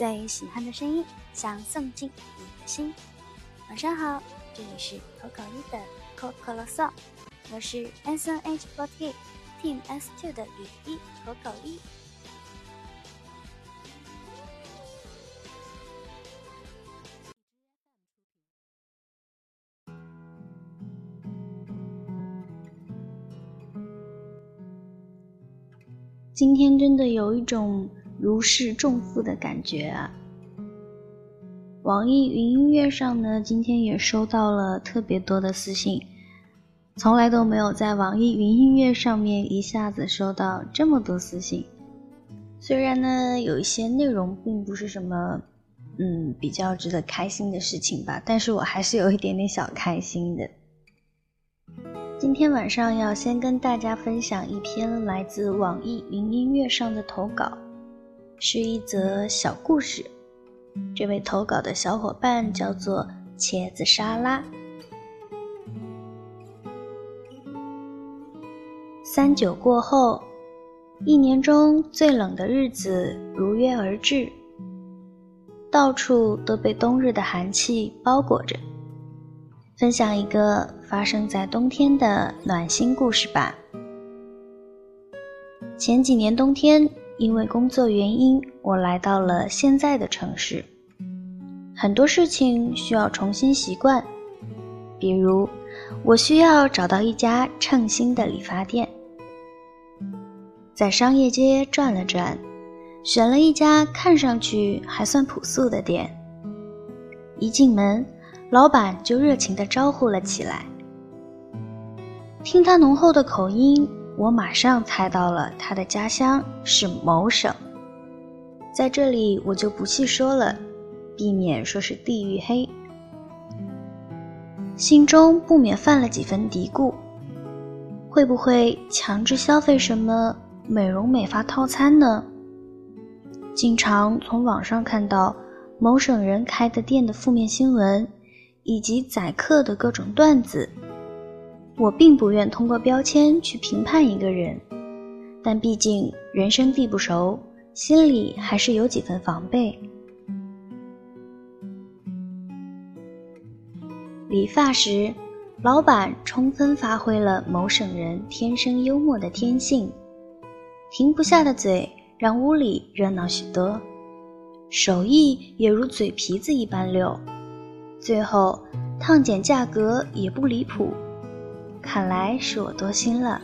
最喜欢的声音，想送进你的心。晚上好，这里是可口一的可可啰嗦，我是 S N H forty Team S two 的雨衣可口一。今天真的有一种如释重负的感觉啊！网易云音乐上呢，今天也收到了特别多的私信，从来都没有在网易云音乐上面一下子收到这么多私信。虽然呢，有一些内容并不是什么，嗯，比较值得开心的事情吧，但是我还是有一点点小开心的。今天晚上要先跟大家分享一篇来自网易云音乐上的投稿，是一则小故事。这位投稿的小伙伴叫做茄子沙拉。三九过后，一年中最冷的日子如约而至，到处都被冬日的寒气包裹着。分享一个发生在冬天的暖心故事吧。前几年冬天，因为工作原因，我来到了现在的城市，很多事情需要重新习惯，比如我需要找到一家称心的理发店。在商业街转了转，选了一家看上去还算朴素的店，一进门。老板就热情地招呼了起来。听他浓厚的口音，我马上猜到了他的家乡是某省。在这里我就不细说了，避免说是地域黑。心中不免犯了几分嘀咕：会不会强制消费什么美容美发套餐呢？经常从网上看到某省人开的店的负面新闻。以及宰客的各种段子，我并不愿通过标签去评判一个人，但毕竟人生地不熟，心里还是有几分防备。理发时，老板充分发挥了某省人天生幽默的天性，停不下的嘴让屋里热闹许多，手艺也如嘴皮子一般溜。最后，烫剪价格也不离谱，看来是我多心了。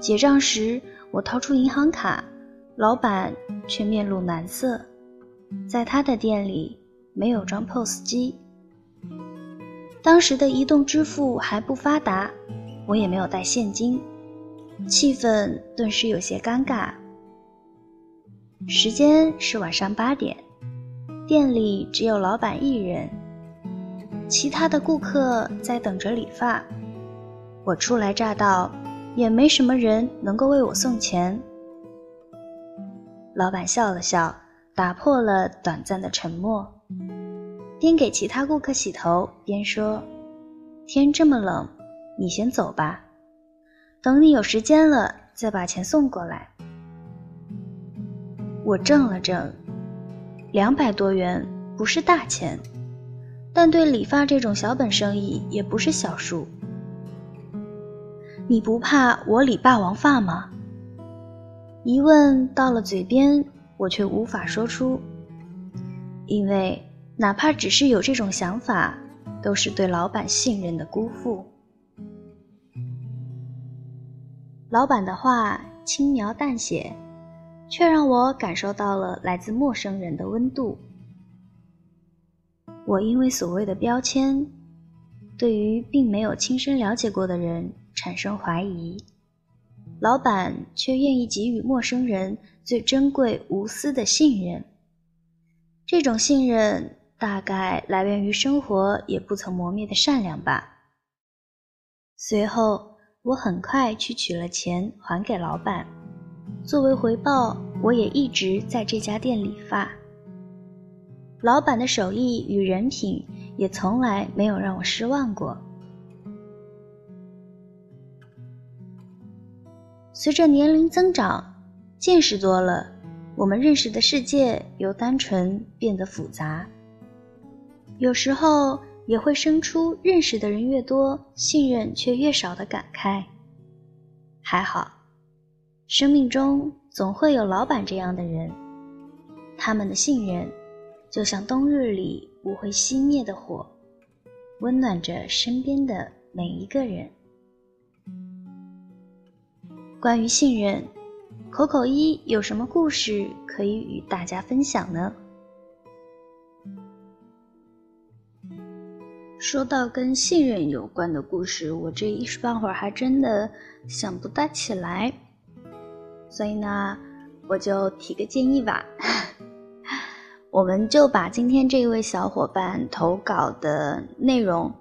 结账时，我掏出银行卡，老板却面露难色。在他的店里没有装 POS 机，当时的移动支付还不发达，我也没有带现金，气氛顿时有些尴尬。时间是晚上八点。店里只有老板一人，其他的顾客在等着理发。我初来乍到，也没什么人能够为我送钱。老板笑了笑，打破了短暂的沉默，边给其他顾客洗头边说：“天这么冷，你先走吧，等你有时间了再把钱送过来。”我怔了怔。两百多元不是大钱，但对理发这种小本生意也不是小数。你不怕我理霸王发吗？疑问到了嘴边，我却无法说出，因为哪怕只是有这种想法，都是对老板信任的辜负。老板的话轻描淡写。却让我感受到了来自陌生人的温度。我因为所谓的标签，对于并没有亲身了解过的人产生怀疑，老板却愿意给予陌生人最珍贵无私的信任。这种信任大概来源于生活也不曾磨灭的善良吧。随后，我很快去取了钱还给老板。作为回报，我也一直在这家店理发。老板的手艺与人品也从来没有让我失望过。随着年龄增长，见识多了，我们认识的世界由单纯变得复杂。有时候也会生出认识的人越多，信任却越少的感慨。还好，生命中总会有老板这样的人，他们的信任就像冬日里不会熄灭的火，温暖着身边的每一个人。关于信任，口口一有什么故事可以与大家分享呢？说到跟信任有关的故事，我这一时半会儿还真的想不大起来，所以呢，我就提个建议吧，我们就把今天这位小伙伴投稿的内容，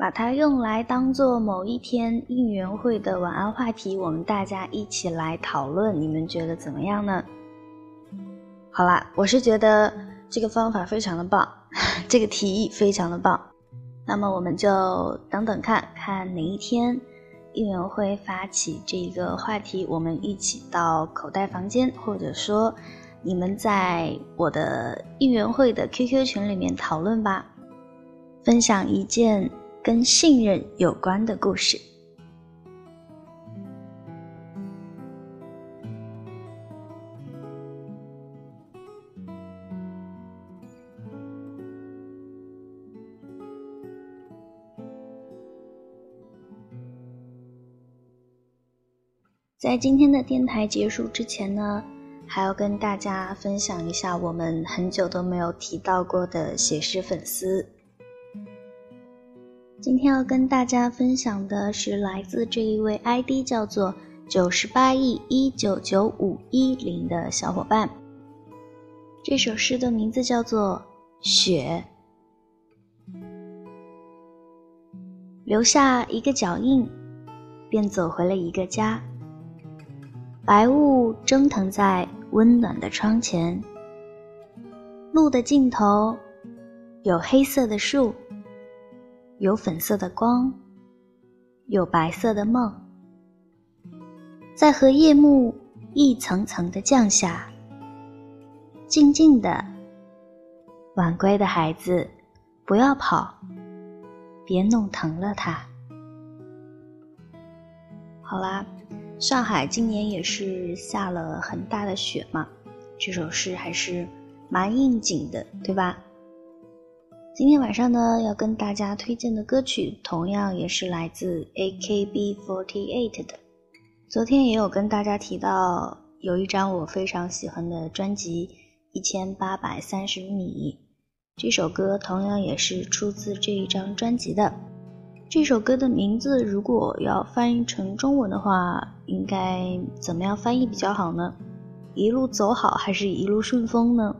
把它用来当做某一天应援会的晚安话题，我们大家一起来讨论，你们觉得怎么样呢？好啦，我是觉得这个方法非常的棒，这个提议非常的棒。那么我们就等等看看哪一天应援会发起这个话题，我们一起到口袋房间，或者说你们在我的应援会的 QQ 群里面讨论吧，分享一件跟信任有关的故事。在今天的电台结束之前呢，还要跟大家分享一下我们很久都没有提到过的写诗粉丝。今天要跟大家分享的是来自这一位 ID 叫做九十八亿一九九五一零的小伙伴。这首诗的名字叫做《雪》，留下一个脚印，便走回了一个家。白雾蒸腾在温暖的窗前，路的尽头有黑色的树，有粉色的光，有白色的梦。在和夜幕一层层的降下，静静的，晚归的孩子，不要跑，别弄疼了他。好啦。上海今年也是下了很大的雪嘛，这首诗还是蛮应景的，对吧？今天晚上呢，要跟大家推荐的歌曲同样也是来自 AKB48 的。昨天也有跟大家提到，有一张我非常喜欢的专辑《一千八百三十米》，这首歌同样也是出自这一张专辑的。这首歌的名字如果要翻译成中文的话，应该怎么样翻译比较好呢？一路走好还是一路顺风呢？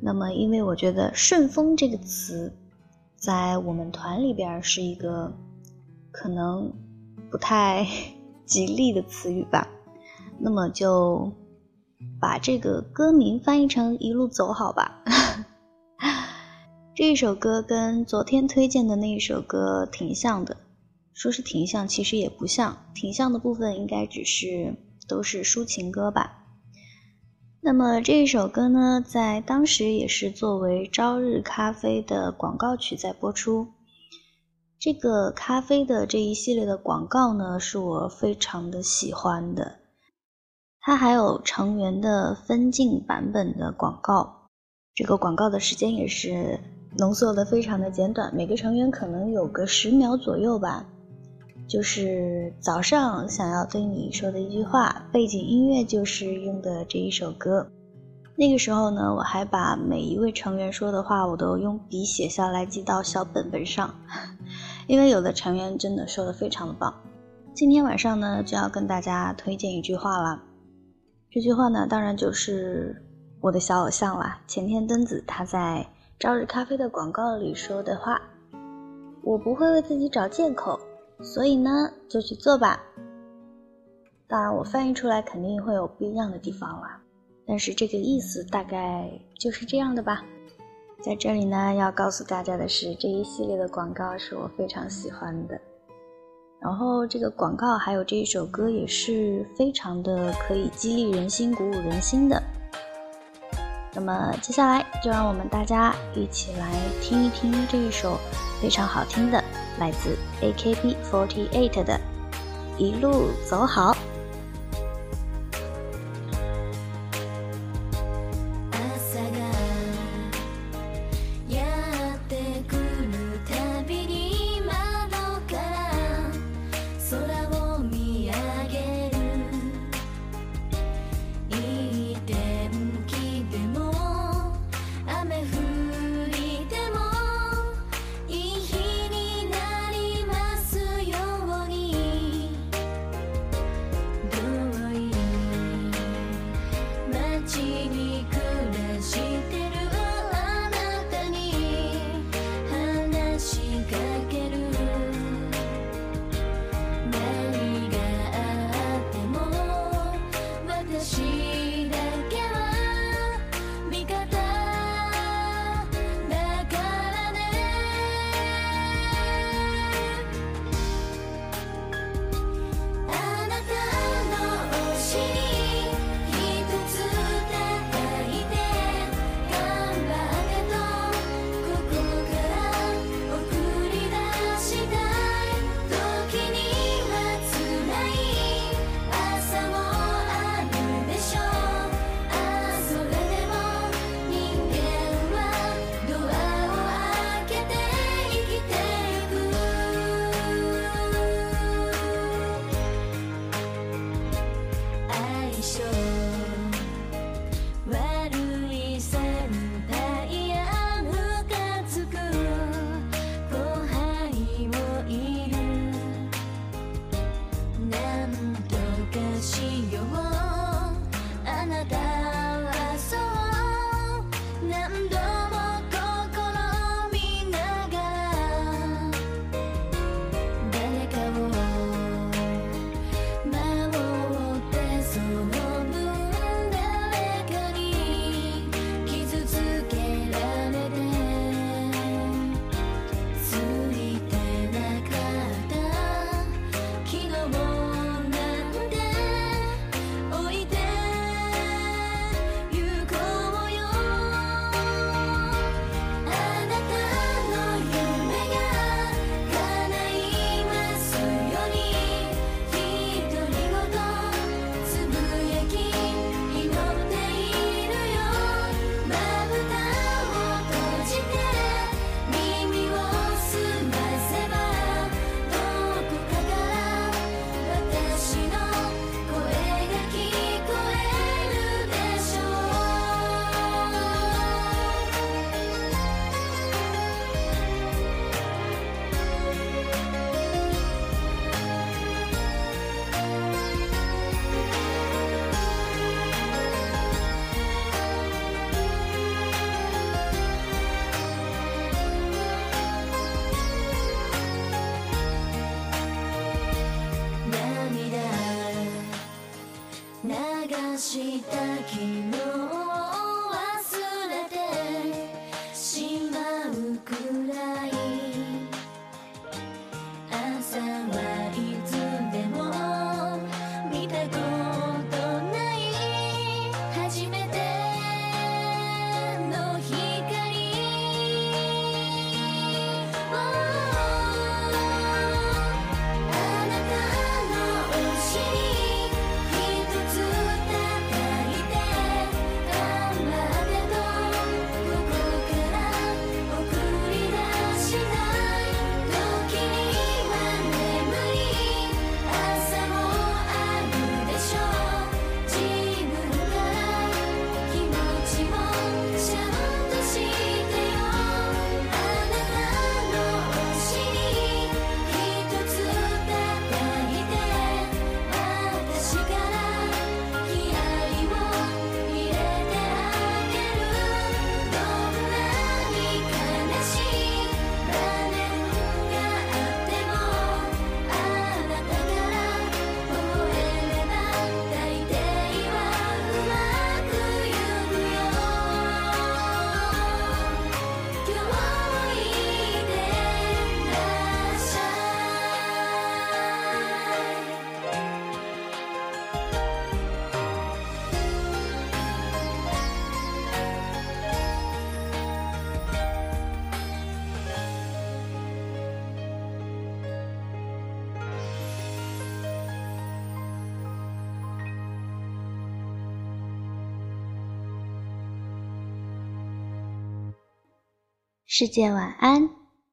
那么，因为我觉得“顺风”这个词，在我们团里边是一个可能不太 吉利的词语吧，那么就把这个歌名翻译成“一路走好”吧。这一首歌跟昨天推荐的那一首歌挺像的，说是挺像，其实也不像。挺像的部分应该只是都是抒情歌吧。那么这一首歌呢，在当时也是作为朝日咖啡的广告曲在播出。这个咖啡的这一系列的广告呢，是我非常的喜欢的。它还有成员的分镜版本的广告，这个广告的时间也是。浓缩的非常的简短，每个成员可能有个十秒左右吧。就是早上想要对你说的一句话，背景音乐就是用的这一首歌。那个时候呢，我还把每一位成员说的话，我都用笔写下来记到小本本上，因为有的成员真的说的非常的棒。今天晚上呢，就要跟大家推荐一句话了。这句话呢，当然就是我的小偶像啦，前田敦子他在。朝日咖啡的广告里说的话，我不会为自己找借口，所以呢，就去做吧。当然，我翻译出来肯定会有不一样的地方啦，但是这个意思大概就是这样的吧。在这里呢，要告诉大家的是，这一系列的广告是我非常喜欢的。然后这个广告还有这一首歌也是非常的可以激励人心、鼓舞人心的。那么接下来就让我们大家一起来听一听这一首非常好听的，来自 AKB48 的《一路走好》。Keep. 世界晚安。